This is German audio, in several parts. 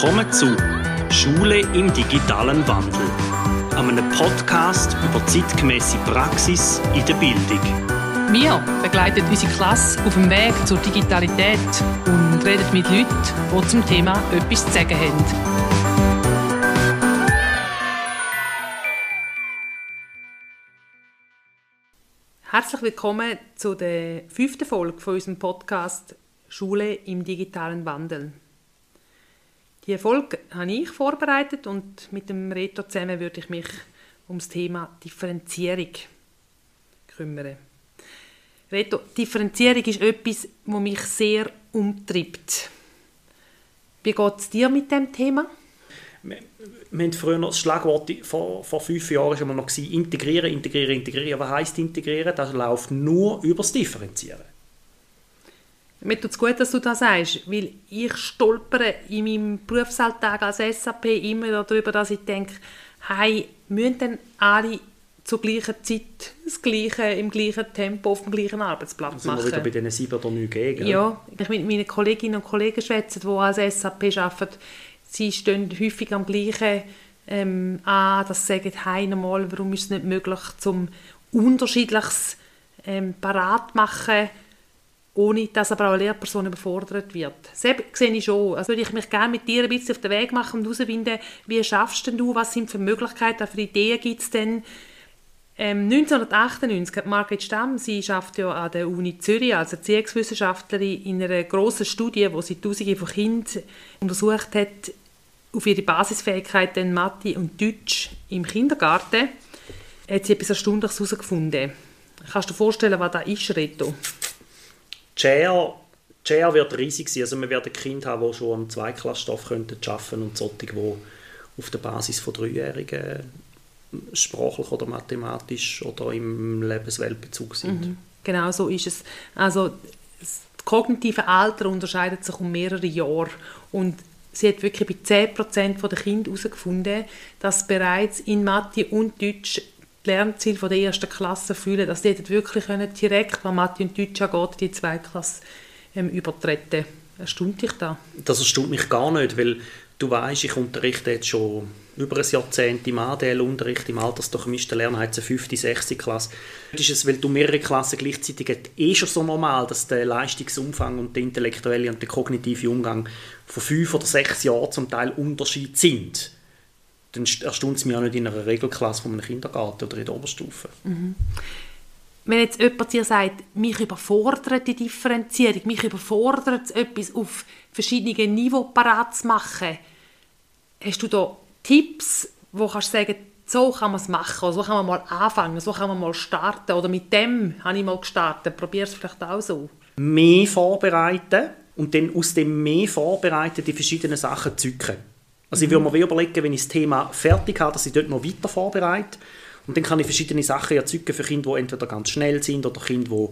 Willkommen zu Schule im digitalen Wandel, einem Podcast über zeitgemäße Praxis in der Bildung. Wir begleiten unsere Klasse auf dem Weg zur Digitalität und reden mit Leuten, die zum Thema etwas zu sagen haben. Herzlich willkommen zu der fünften Folge von unserem Podcast Schule im digitalen Wandel. Die Folge habe ich vorbereitet und mit dem Reto zusammen würde ich mich um das Thema Differenzierung kümmern. Reto, Differenzierung ist etwas, das mich sehr umtreibt. Wie geht es dir mit dem Thema? Wir, haben früher das Schlagwort vor, vor fünf Jahren schon mal noch gewesen, integrieren, integrieren, integrieren. Was heisst integrieren? Das läuft nur über das Differenzieren. Mir tut es gut, dass du das sagst, weil ich stolpere in meinem Berufsalltag als SAP immer darüber, dass ich denke, hey, müssen denn alle zur gleichen Zeit das Gleiche, im gleichen Tempo auf dem gleichen Arbeitsplatz machen. Wir wieder bei diesen sieben oder neun Gegen? Ja, ich mit meinen Kolleginnen und Kollegen schwätze, die als SAP arbeiten, sie stehen häufig am gleichen ähm, an, dass sie sagen, hey, nochmal, warum ist es nicht möglich, zum unterschiedliches ähm, parat machen, ohne dass aber auch eine Lehrperson überfordert wird. Das sehe ich schon. Also würde ich mich gerne mit dir ein bisschen auf den Weg machen und herausfinden, wie schaffst denn du, was sind für Möglichkeiten, für Ideen gibt es denn? Ähm, 1998 hat Margret Stamm, sie schafft ja an der Uni Zürich als Erziehungswissenschaftlerin in einer grossen Studie, wo sie Tausende von Kindern untersucht hat, auf ihre Basisfähigkeiten Mathe und Deutsch im Kindergarten, hat sie etwas Erstaunliches herausgefunden. Kannst du dir vorstellen, was das ist, Reto? Chair, Chair wird riesig sein. Also wir werden Kinder haben, die schon am Zweiklassstoff arbeiten könnten und solche, die auf der Basis von Dreijährigen sprachlich oder mathematisch oder im Lebensweltbezug sind. Mhm. Genau so ist es. Also das kognitive Alter unterscheidet sich um mehrere Jahre und sie hat wirklich bei 10% der Kinder herausgefunden, dass bereits in Mathe und Deutsch die Lernziele der ersten Klasse fühlen, dass die wirklich können direkt, was Mathe und Deutsch angeht, die Zweiklasse ähm, übertreten. Erstaunt dich da? Das erstaunt mich gar nicht, weil du weißt, ich unterrichte jetzt schon über ein Jahrzehnt im ADL-Unterricht, im altersdurchmischten eine 5., 6. Klasse. Das ist es, weil du mehrere Klassen gleichzeitig hast, eh schon so normal, dass der Leistungsumfang und der intellektuelle und der kognitive Umgang von fünf oder sechs Jahren zum Teil Unterschied sind. Dann erstaunt es mich auch nicht in einer Regelklasse von einem Kindergarten oder in der Oberstufe. Mhm. Wenn jetzt jemand dir sagt, mich überfordert die Differenzierung, mich überfordert es, etwas auf verschiedenen Niveaus parat zu machen, hast du da Tipps, wo kannst du sagen, so kann man es machen, so kann man mal anfangen, so kann man mal starten oder mit dem habe ich mal gestartet, probier es vielleicht auch so. Mehr vorbereiten und dann aus dem mehr vorbereiten die verschiedenen Sachen zücken. Also ich würde mir überlegen, wenn ich das Thema fertig habe, dass ich dort noch weiter vorbereite. Und dann kann ich verschiedene Sachen erzeugen für Kinder, die entweder ganz schnell sind oder Kinder, die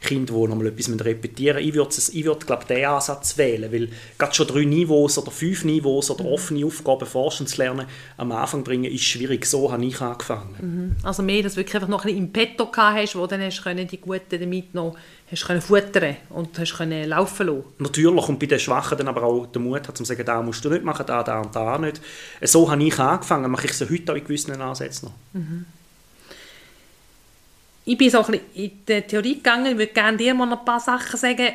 Kinder, die nochmal etwas repetieren müssen. Ich würde, ich würde glaube diesen Ansatz wählen, weil gerade schon drei Niveaus oder fünf Niveaus oder mhm. offene Aufgaben forschen zu lernen, am Anfang bringen, ist schwierig. So habe ich angefangen. Mhm. Also mehr, dass du wirklich einfach noch ein bisschen im Petto hast, wo dann hast können die Guten damit noch hast können futtern und hast können laufen lassen. Natürlich, und bei den Schwachen dann aber auch den Mut hat, zu sagen, da musst du nicht machen, da, da und da nicht. So habe ich angefangen, mache ich es heute auch in gewissen Ansätzen noch. Mhm ich bin so ein in die Theorie gegangen, ich würde gerne dir mal ein paar Sachen sagen,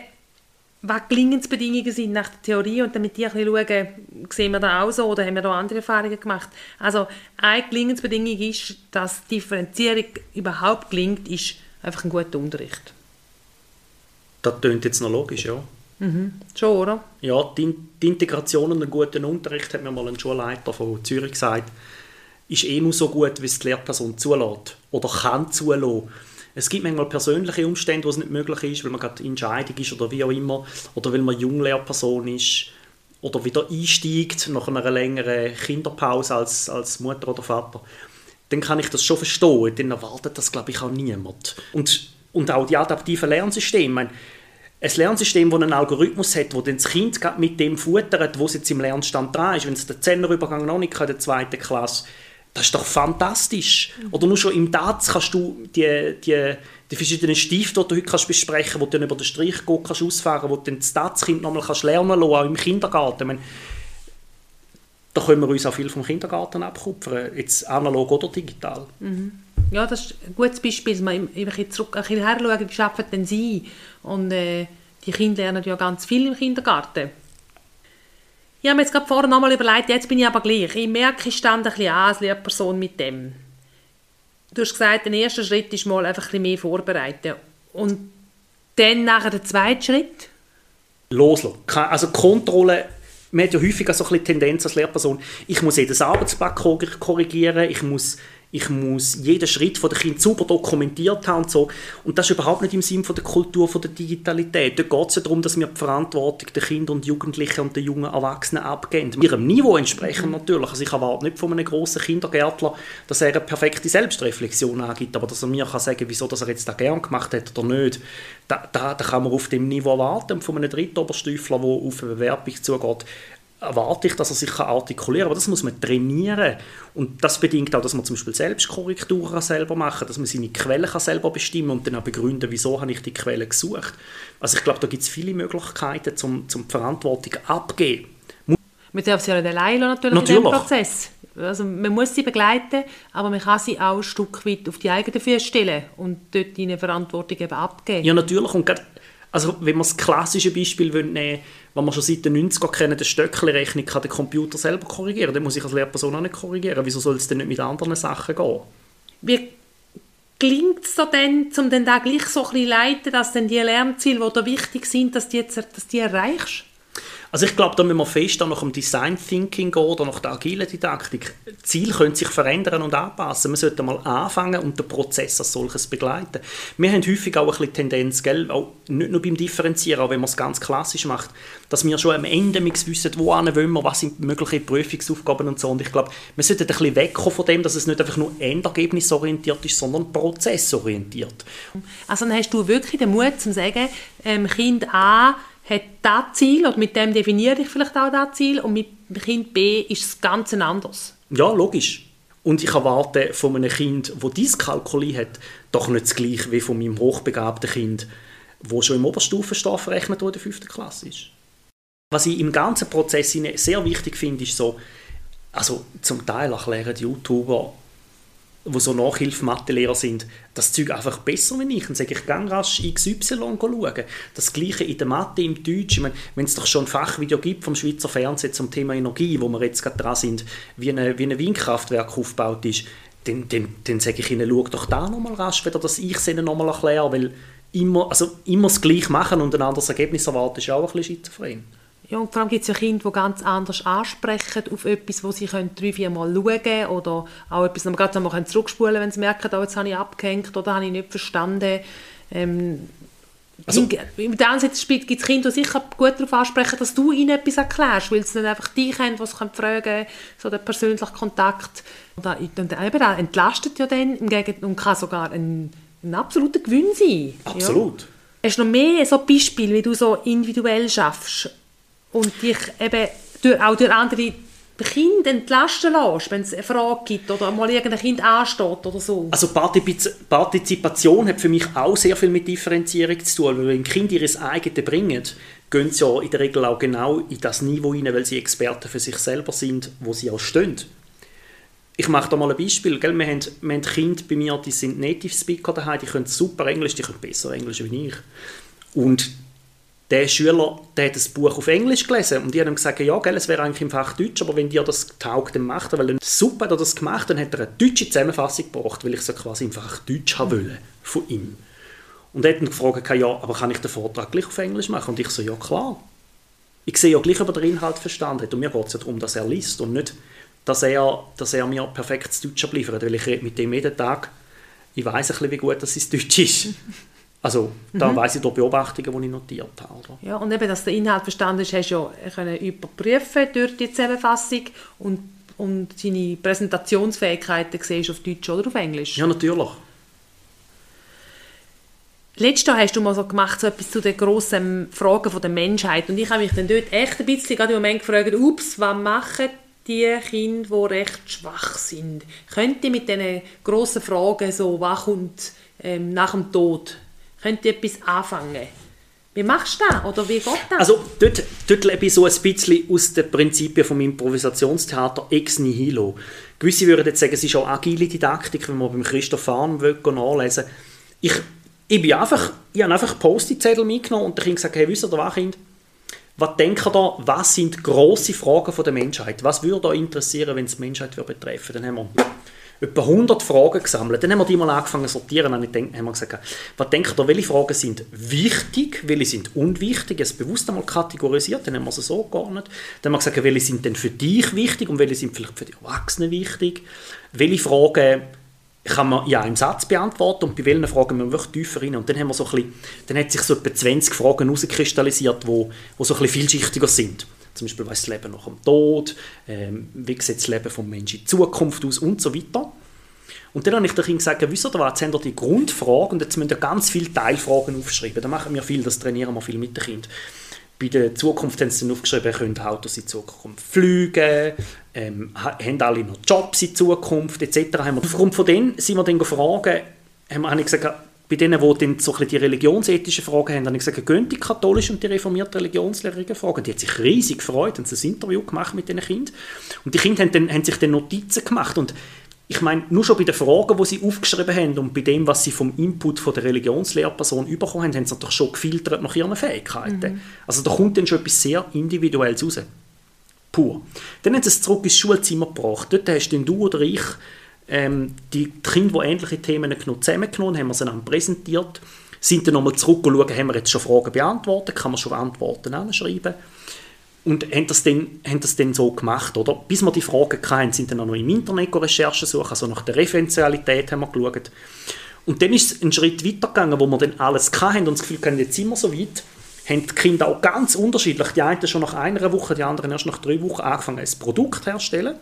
was Gelingensbedingungen sind nach der Theorie und damit die ein bisschen schauen, sehen wir da auch so oder haben wir da andere Erfahrungen gemacht. Also eine Gelingensbedingung ist, dass Differenzierung überhaupt gelingt, ist einfach ein guter Unterricht. Das klingt jetzt noch logisch, ja. Mhm. Schon, oder? Ja, die, die Integration und einen guten Unterricht, hat mir mal ein Schulleiter von Zürich gesagt, ist eh nur so gut, wie es die Lehrperson zulässt oder kann zulassen. Es gibt manchmal persönliche Umstände, wo es nicht möglich ist, weil man gerade Entscheidung ist oder wie auch immer, oder weil man Junglehrperson ist oder wieder einsteigt nach einer längeren Kinderpause als, als Mutter oder Vater. Dann kann ich das schon verstehen. Dann erwartet das, glaube ich, auch niemand. Und, und auch die adaptiven Lernsysteme. ein Lernsystem, das einen Algorithmus hat, wo dann das Kind mit dem futtert, wo es jetzt im Lernstand dran ist, wenn es den Zehnerübergang noch nicht in der zweiten Klasse das ist doch fantastisch. Oder nur schon im DATS kannst du die, die, die verschiedenen Stifte, die du heute kannst besprechen kannst, wo du dann über den Strich gehen kannst, ausfahren, wo du das DATS-Kind nochmal lernen kannst, auch im Kindergarten. Meine, da können wir uns auch viel vom Kindergarten abkupfern, jetzt analog oder digital. Mhm. Ja, das ist ein gutes Beispiel. Wenn ich zurück ein bisschen her schaue, wie arbeiten denn Sie? Und äh, die Kinder lernen ja ganz viel im Kindergarten. Ich habe mir jetzt gerade vorher nochmal überlegt, jetzt bin ich aber gleich. Ich merke, ich stand ein bisschen an als Lehrperson mit dem. Du hast gesagt, der erste Schritt ist mal einfach ein bisschen mehr vorbereiten. Und dann nachher der zweite Schritt? Loslassen. Also Kontrolle man hat ja häufig so ein bisschen Tendenz als Lehrperson, ich muss jedes Arbeitsblatt korrigieren, ich muss ich muss jeden Schritt von der Kind super dokumentiert haben und so. Und das ist überhaupt nicht im Sinn von der Kultur von der Digitalität. Da geht es ja darum, dass wir die Verantwortung der Kinder und Jugendlichen und der jungen Erwachsenen abgeben. Ihrem Niveau entsprechend natürlich. Also ich erwarte nicht von einem grossen Kindergärtler, dass er eine perfekte Selbstreflexion angibt, aber dass er mir kann sagen wieso dass er jetzt das gern gemacht hat oder nicht, da, da, da kann man auf dem Niveau erwarten. Von einem Drittoberstüfler, der auf eine Bewerbung zugeht, erwarte ich, dass er sich artikulieren kann. Aber das muss man trainieren. Und das bedingt auch, dass man zum Beispiel Selbstkorrekturen selber machen kann, dass man seine Quellen kann selber bestimmen und dann auch begründen, wieso habe ich die Quellen gesucht. Also ich glaube, da gibt es viele Möglichkeiten, zum, zum die Verantwortung abgeben. Man darf sie ja nicht allein natürlich, natürlich. in diesem Prozess. Also man muss sie begleiten, aber man kann sie auch ein Stück weit auf die eigenen Füße stellen und dort ihnen Verantwortung eben abgeben. Ja, natürlich. Und grad, also wenn man das klassische Beispiel nehmen will, wenn man schon seit den 90er kennen, die Stöckli-Rechnung kann der Computer selber korrigieren. Dann muss ich als Lehrperson auch nicht korrigieren. Wieso soll es denn nicht mit anderen Sachen gehen? Wie gelingt es denn, um dann da gleich so ein bisschen leiten, dass dann die Lernziele, die da wichtig sind, dass die, jetzt, dass die erreichst? Also ich glaube, da müssen wir fest nach dem Design Thinking gehen oder nach der agilen Didaktik. Ziel können sich verändern und anpassen. Man sollte mal anfangen und den Prozess als solches begleiten. Wir haben häufig auch ein bisschen Tendenz, gell, auch nicht nur beim Differenzieren, auch wenn man es ganz klassisch macht, dass wir schon am Ende wissen, wo wollen wir, was sind mögliche Prüfungsaufgaben und so. Und ich glaube, wir sollten ein bisschen wegkommen von dem, dass es nicht einfach nur endergebnisorientiert ist, sondern prozessorientiert. Also dann hast du wirklich den Mut zu sagen, ähm, Kind A hat das Ziel, oder mit dem definiere ich vielleicht auch das Ziel, und mit Kind B ist es ganz anders. Ja, logisch. Und ich erwarte von einem Kind, das Dyskalkulie hat, doch nicht das gleiche wie von meinem hochbegabten Kind, wo schon im Oberstufenstoff verrechnet, wo in der fünften Klasse ist. Was ich im ganzen Prozess sehr wichtig finde, ist so, also zum Teil erklären die YouTuber wo so Nachhilfe-Mathelehrer sind, das Zeug einfach besser wie ich. Dann sage ich, gang rasch XY schauen. Das Gleiche in der Mathe, im Deutsch. Ich meine, wenn es doch schon ein Fachvideo gibt vom Schweizer Fernsehen zum Thema Energie, wo wir jetzt gerade dran sind, wie, eine, wie ein Windkraftwerk aufgebaut ist, dann, dann, dann sage ich ihnen, schau doch da nochmal rasch, wieder, dass ich es ihnen nochmal erkläre, weil immer, also immer das Gleiche machen und ein anderes Ergebnis erwarten, ist auch ein bisschen schizophren. Ja, und vor allem gibt es ja Kinder, die ganz anders ansprechen auf etwas, wo sie können drei, vier Mal schauen können oder auch etwas noch gerade einmal zurückspulen wenn sie merken, oh, jetzt habe ich abgehängt oder habe ich nicht verstanden. Ähm, also, Im Seite gibt es Kinder, die sicher gut darauf ansprechen, dass du ihnen etwas erklärst, weil sie nicht einfach dich haben, was sie fragen können, so der persönliche Kontakt. Und, und eben, das entlastet ja dann im Gegenteil und kann sogar ein, ein absoluter Gewinn sein. Absolut. Ja. Hast du noch mehr so Beispiele, wie du so individuell schaffst? Und dich eben durch, auch durch andere Kinder entlasten lässt, wenn es eine Frage gibt oder mal irgendein Kind ansteht oder so. Also Partizipation hat für mich auch sehr viel mit Differenzierung zu tun, weil wenn Kinder ihr eigenes bringen, gehen sie ja in der Regel auch genau in das Niveau hinein, weil sie Experten für sich selber sind, wo sie auch stehen. Ich mache da mal ein Beispiel. Gell? Wir, haben, wir haben Kinder bei mir, die sind Native Speaker daheim, die können super Englisch, die können besser Englisch als ich. Und der Schüler der hat das Buch auf Englisch gelesen und die haben gesagt, ja, gell, es wäre eigentlich im Fach Deutsch, aber wenn dir das taugt, dann macht er, weil super hat er das gemacht, dann hat er eine deutsche Zusammenfassung gebracht, weil ich so quasi im Fach Deutsch haben wollte von ihm. Und er hat dann gefragt, ja, aber kann ich den Vortrag gleich auf Englisch machen? Und ich so, ja klar. Ich sehe ja gleich, ob er den Inhalt verstanden hat und mir geht es ja darum, dass er liest und nicht, dass er, dass er mir perfektes Deutsch abliefert, weil ich rede mit dem jeden Tag, ich weiß ein bisschen, wie gut das Deutsch ist. Also da mhm. weiss ich durch Beobachtungen, die ich notiert habe. Oder? Ja, und eben, dass der Inhalt verstanden ist, hast du ja können überprüfen durch die Zusammenfassung und, und seine Präsentationsfähigkeiten siehst auf Deutsch oder auf Englisch. Ja, natürlich. Letztes Jahr hast du mal so gemacht, so etwas zu den grossen Fragen der Menschheit. Und ich habe mich dann dort echt ein bisschen gerade im Moment gefragt, ups, was machen die Kinder, die recht schwach sind? Könnt ihr mit diesen grossen Fragen so, was kommt ähm, nach dem Tod könnt ihr etwas anfangen? Wie machst du das? Oder wie geht das? Also dort, dort lebe ich so ein bisschen aus den Prinzipien vom Improvisationstheater ex nihilo. Gewisse würden jetzt sagen, es ist auch agile Didaktik, wenn man beim Christoph Farn nachlesen ich, ich bin einfach, ich habe einfach Post-it-Zettel mitgenommen und dann gesagt, hey, wisst ihr was, Kind? Was denkt ihr da, was sind grosse Fragen der Menschheit? Was würde euch interessieren, wenn es die Menschheit betreffen Dann haben wir etwa 100 Fragen gesammelt. Dann haben wir die mal angefangen zu sortieren dann haben wir gesagt, was denkt ihr, welche Fragen sind wichtig, welche sind unwichtig, es bewusst einmal kategorisiert, dann haben wir sie so geordnet. Dann haben wir gesagt, welche sind denn für dich wichtig und welche sind vielleicht für die Erwachsenen wichtig. Welche Fragen kann man ja im Satz beantworten und bei welchen Fragen müssen wir wirklich tiefer rein. Und dann haben wir so ein bisschen, dann hat sich so etwa 20 Fragen herauskristallisiert, wo, wo so ein bisschen vielschichtiger sind. Zum Beispiel, was ist das Leben nach dem Tod, ähm, wie sieht das Leben des Menschen in Zukunft aus und so weiter. Und dann habe ich den Kindern gesagt, wisst ihr was, jetzt habt ihr die Grundfrage und jetzt müsst ihr ganz viele Teilfragen aufschreiben. Da machen wir viel, das trainieren wir viel mit den Kindern. Bei der Zukunft haben sie dann aufgeschrieben, können Autos in Zukunft fliegen, ähm, haben alle noch Jobs in Zukunft etc. Aufgrund von denen sind wir dann gefragt, haben, habe ich gesagt, bei denen, die dann so die religionsethischen Fragen haben, habe ich gesagt, gehen die katholische und die reformierte Religionslehrerin fragen. Die hat sich riesig gefreut, haben ein Interview gemacht mit diesen Kindern. Und die Kinder haben, dann, haben sich dann Notizen gemacht. Und ich meine, nur schon bei den Fragen, die sie aufgeschrieben haben und bei dem, was sie vom Input von der Religionslehrperson bekommen haben, haben sie natürlich schon gefiltert nach ihren Fähigkeiten. Mhm. Also da kommt dann schon etwas sehr Individuelles raus. Pur. Dann haben sie es zurück ins Schulzimmer gebracht. Dort hast dann du oder ich ähm, die Kinder, die ähnliche Themen genommen, zusammengenommen haben wir sie dann präsentiert, sind dann nochmal zurück und schauen, haben wir jetzt schon Fragen beantwortet, kann man schon Antworten anschreiben? Und haben das, dann, haben das dann so gemacht, oder? Bis wir die Fragen hatten, sind dann auch noch im Internet Recherchen suchen, also nach der Referenzialität haben wir geschaut. Und dann ist es einen Schritt weiter gegangen, wo wir dann alles hatten und das Gefühl hatten, jetzt sind wir so weit, haben die Kinder auch ganz unterschiedlich, die einen schon nach einer Woche, die anderen erst nach drei Wochen angefangen, ein Produkt herzustellen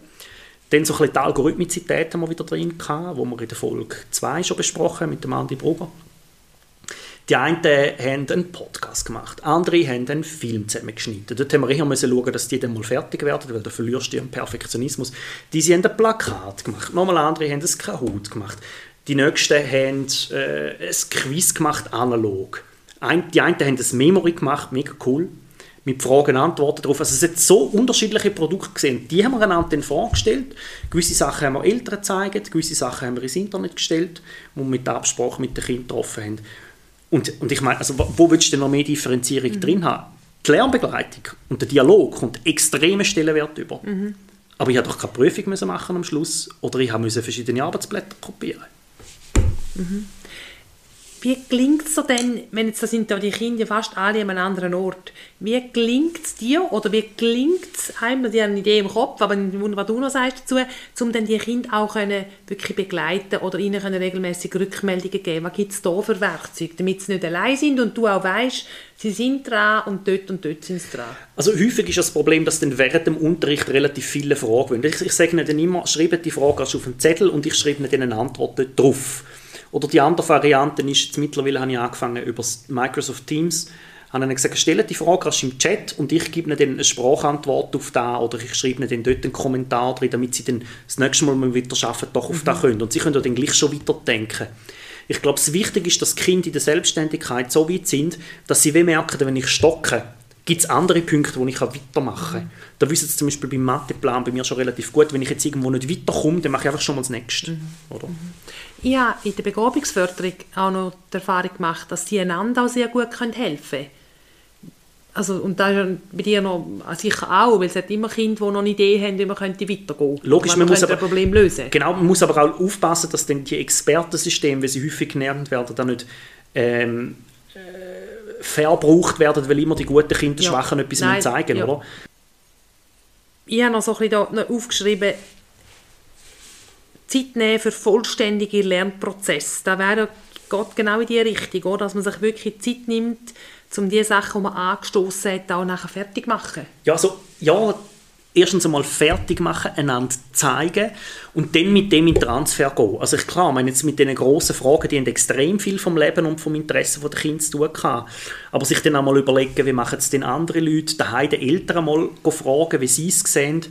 dann so ein bisschen die Algorithmizität haben wir wieder drin gehabt, wo wir in der Folge 2 schon besprochen mit dem Andi Brugger. Die einen haben einen Podcast gemacht, andere haben einen Film zusammengeschnitten. Dort haben wir müssen schauen, dass die dann mal fertig werden, weil da verlierst du ihren Perfektionismus. Diese haben ein Plakat gemacht, nochmal andere haben ein Kahoot gemacht. Die nächsten haben äh, ein Quiz gemacht, analog. Ein, die einen haben ein Memory gemacht, mega cool mit Fragen und Antworten darauf. Also es hat so unterschiedliche Produkte gesehen. Die haben wir einander dann vorgestellt. Gewisse Sachen haben wir Eltern gezeigt, gewisse Sachen haben wir ins Internet gestellt, wo wir mit der Absprache mit den Kindern getroffen haben. Und, und ich meine, also wo willst du denn noch mehr Differenzierung mhm. drin haben? Die Lernbegleitung und der Dialog kommt extreme Stellenwert über. Mhm. Aber ich musste doch keine Prüfung müssen machen am Schluss oder ich musste verschiedene Arbeitsblätter kopieren. Mhm. Wie gelingt es dir denn, wenn jetzt da sind da die Kinder fast alle an einem anderen Ort, wie gelingt es dir oder wie gelingt es einem, die eine Idee im Kopf, aber was du noch sagst dazu, um dann die Kinder auch können wirklich begleiten oder ihnen können regelmäßig Rückmeldungen geben? Was gibt es da für Werkzeuge, damit sie nicht allein sind und du auch weißt, sie sind dran und dort und dort sind sie dran? Also häufig ist das Problem, dass dann während dem Unterricht relativ viele Fragen werden. Ich, ich sage ihnen immer, schreibe die Frage auf einen Zettel und ich schreibe ihnen eine Antwort dort drauf. Oder die andere Variante ist, jetzt mittlerweile habe ich angefangen über Microsoft Teams, habe ihnen gesagt, stellen die Frage erst im Chat und ich gebe ihnen dann eine Sprachantwort auf da oder ich schreibe ihnen dort einen Kommentar drin, damit sie dann das nächste Mal, wenn wir wieder arbeiten, doch auf mhm. da können. Und sie können dann gleich schon weiterdenken. Ich glaube, das Wichtige ist, dass die Kinder in der Selbstständigkeit so weit sind, dass sie merken, wenn ich stocke, gibt es andere Punkte, wo ich weitermachen kann. Mhm. Da wissen Sie zum Beispiel beim Matheplan bei mir schon relativ gut, wenn ich jetzt irgendwo nicht weiterkomme, dann mache ich einfach schon mal das Nächste. Mhm. Oder? Mhm. Ich habe in der Begabungsförderung auch noch die Erfahrung gemacht, dass sie einander auch sehr gut helfen können. Also, und da ist bei dir noch sicher auch, weil es hat immer Kinder, die noch eine Idee haben, wie man könnte weitergehen könnte. Logisch, man, man muss aber, ein Problem lösen. Genau, man muss aber auch aufpassen, dass dann die Expertensysteme, wie sie häufig genannt werden, dann nicht ähm, äh, verbraucht werden, weil immer die guten Kinder ja. Schwachen etwas Nein, zeigen, ja. oder? Ich habe noch so ein bisschen aufgeschrieben, Zeit nehmen für vollständige Lernprozesse. Da wäre geht genau in die Richtung, oder? dass man sich wirklich Zeit nimmt, um die Sachen, die man angestoßen hat, auch nachher fertig zu machen. Ja, also, ja, erstens einmal fertig machen, einander zeigen und dann mit dem in Transfer gehen. Also ich, klar, meine jetzt mit diesen grossen Fragen, die haben extrem viel vom Leben und vom Interesse der Kinder zu tun gehabt. Aber sich dann einmal überlegen, wie machen es denn andere Leute, daheim den Eltern mal fragen, wie sie es sehen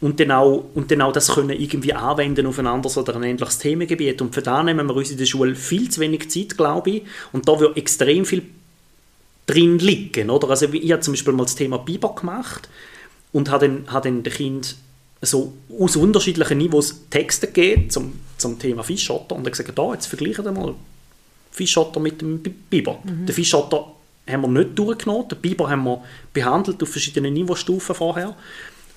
und dann auch, und dann auch das können irgendwie anwenden auf ein anderes oder ein ähnliches Themengebiet. Und für da nehmen wir uns in der Schule viel zu wenig Zeit, glaube ich. Und da wird extrem viel drin liegen. Oder? Also ich habe zum Beispiel mal das Thema Biber gemacht und habe dann, habe dann den Kind so aus unterschiedlichen Niveaus Texte gegeben zum, zum Thema Fischotter und dann gesagt, da, jetzt vergleichen wir mal Fischotter mit dem Biber. Mhm. Den Fischotter haben wir nicht durchgenommen, den Biber haben wir behandelt auf verschiedenen Niveaustufen vorher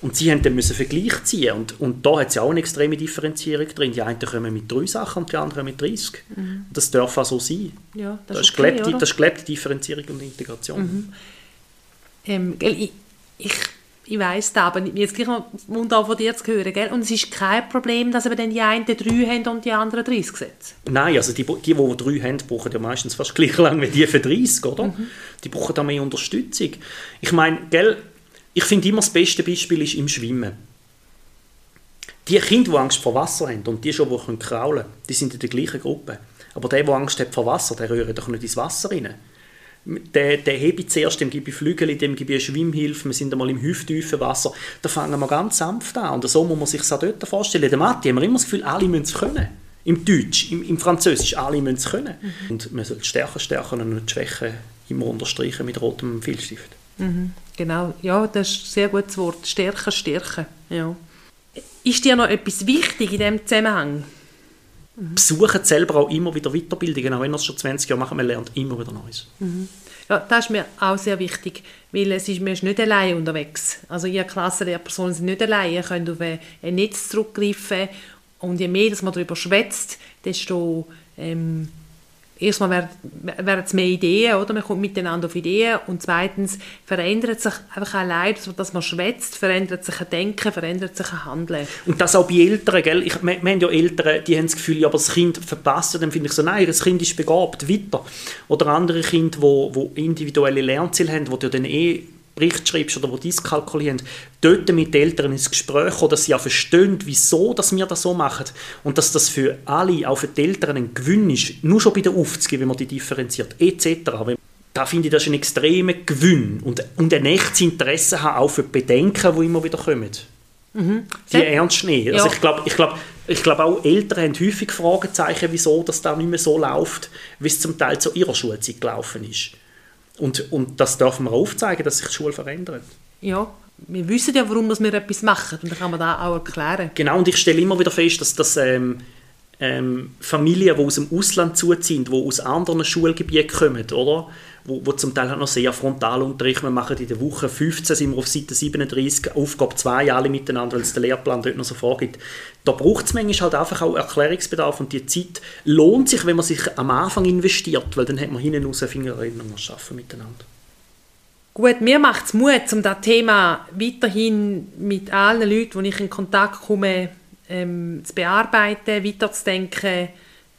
und sie haben dann müssen Vergleich ziehen und, und da hat es ja auch eine extreme Differenzierung drin. Die einen kommen mit drei Sachen und die anderen mit 30. Mhm. Das darf auch so sein. Ja, das, das, ist okay, gelebte, das ist gelebte Differenzierung und Integration. Mhm. Ähm, ich, ich ich weiss das, aber jetzt gleich noch Mund an von dir zu hören, gell? Und es ist kein Problem, dass eben dann die einen drei haben und die anderen 30 Sätze? Nein, also die, die, die drei haben, brauchen ja meistens fast gleich lang wie die für 30, oder? Mhm. Die brauchen da mehr Unterstützung. Ich meine, gell, ich finde immer das beste Beispiel ist im Schwimmen. Die Kinder, die Angst vor Wasser haben und die schon, die kraulen können, die sind in der gleichen Gruppe. Aber der, der Angst hat vor Wasser, der rührt doch nicht ins Wasser rein den, den hebe ich zuerst, dem gebe ich Flügel, dem gebe ich Schwimmhilfe, wir sind einmal im hüfttiefen Wasser. Da fangen wir ganz sanft an. Und so muss man sich das auch dort vorstellen. Der Mathe haben wir immer das Gefühl, alle müssen es können. Im Deutsch, im, im Französisch, alle müssen es können. Mhm. Und man sollte Stärken stärken und nicht Schwächen immer unterstreichen mit rotem Filzstift. Mhm. Genau, ja, das ist ein sehr gutes Wort. Stärken, stärken. Ja. Ist dir noch etwas wichtig in diesem Zusammenhang? Mhm. Besuchen selber auch immer wieder Weiterbildungen, auch wenn wir es schon 20 Jahre machen, man lernt immer wieder Neues. Mhm. Ja, das ist mir auch sehr wichtig, weil es ist, man ist nicht allein unterwegs. Also ihr Klassenlehrpersonen sind nicht allein, ihr könnt auf ein Netz zurückgreifen und je mehr dass man darüber schwätzt, desto ähm, erstmal wären es mehr Ideen, oder? Man kommt miteinander auf Ideen und zweitens verändert sich einfach allein, dass man schwätzt, verändert sich ein Denken, verändert sich ein Handeln. Und das auch bei Eltern, gell? Ich, wir, wir haben ja Eltern, die haben das Gefühl, ja, aber das Kind verpasst, dann finde ich so, nein, das Kind ist begabt, weiter. Oder andere Kinder, die wo, wo individuelle Lernziele haben, die ja dann eh Bericht schreibst oder wo dies kalkulieren, dort mit den Eltern ins Gespräch kommen, dass sie auch verstehen, wieso dass wir das so machen und dass das für alle, auch für die Eltern, ein Gewinn ist, nur schon bei der Aufzüge, wenn man die differenziert, etc. Da finde ich, das ist ein extremer Gewinn und, und ein echtes Interesse haben, auch für die Bedenken, die immer wieder kommen. Mhm. Die ja. ernst nehmen. Also ja. ich glaube, ich glaub, ich glaub auch Eltern haben häufig Fragezeichen, wieso das da nicht mehr so läuft, wie es zum Teil zu ihrer Schulzeit gelaufen ist. Und, und das darf man aufzeigen, dass sich die Schule verändert. Ja, wir wissen ja, warum wir etwas machen und dann kann man das auch erklären. Genau, und ich stelle immer wieder fest, dass, dass ähm, ähm, Familien, die aus dem Ausland zuziehen, die aus anderen Schulgebieten kommen, oder? Wo, wo zum Teil noch sehr Frontalunterricht, wir machen in der Woche 15, sind wir auf Seite 37, Aufgabe 2 alle miteinander, weil es der Lehrplan dort noch so vorgibt. Da braucht es manchmal halt einfach auch Erklärungsbedarf und die Zeit lohnt sich, wenn man sich am Anfang investiert, weil dann hat man hinten raus Fingererinnerung und arbeiten miteinander. Gut, mir macht es Mut, um das Thema weiterhin mit allen Leuten, die ich in Kontakt komme, ähm, zu bearbeiten, weiterzudenken,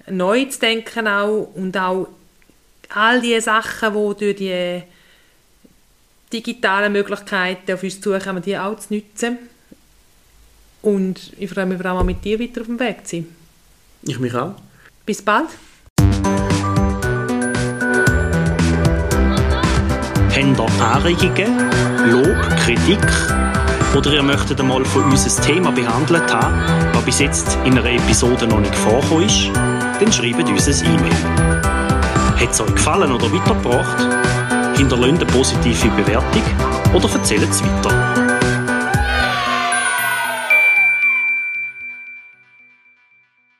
neu zu denken auch und auch all die Sachen, die durch die digitalen Möglichkeiten auf uns zukommen, die auch zu nutzen. Und ich freue mich vor allem mit dir weiter auf dem Weg zu sein. Ich mich auch. Bis bald. Habt ihr Anregungen, Lob, Kritik oder ihr möchtet einmal von uns ein Thema behandelt haben, das bis jetzt in einer Episode noch nicht vorgekommen ist, dann schreibt uns ein E-Mail. Hat es euch gefallen oder weitergebracht? Hinterlasst eine positive Bewertung oder erzählt es weiter.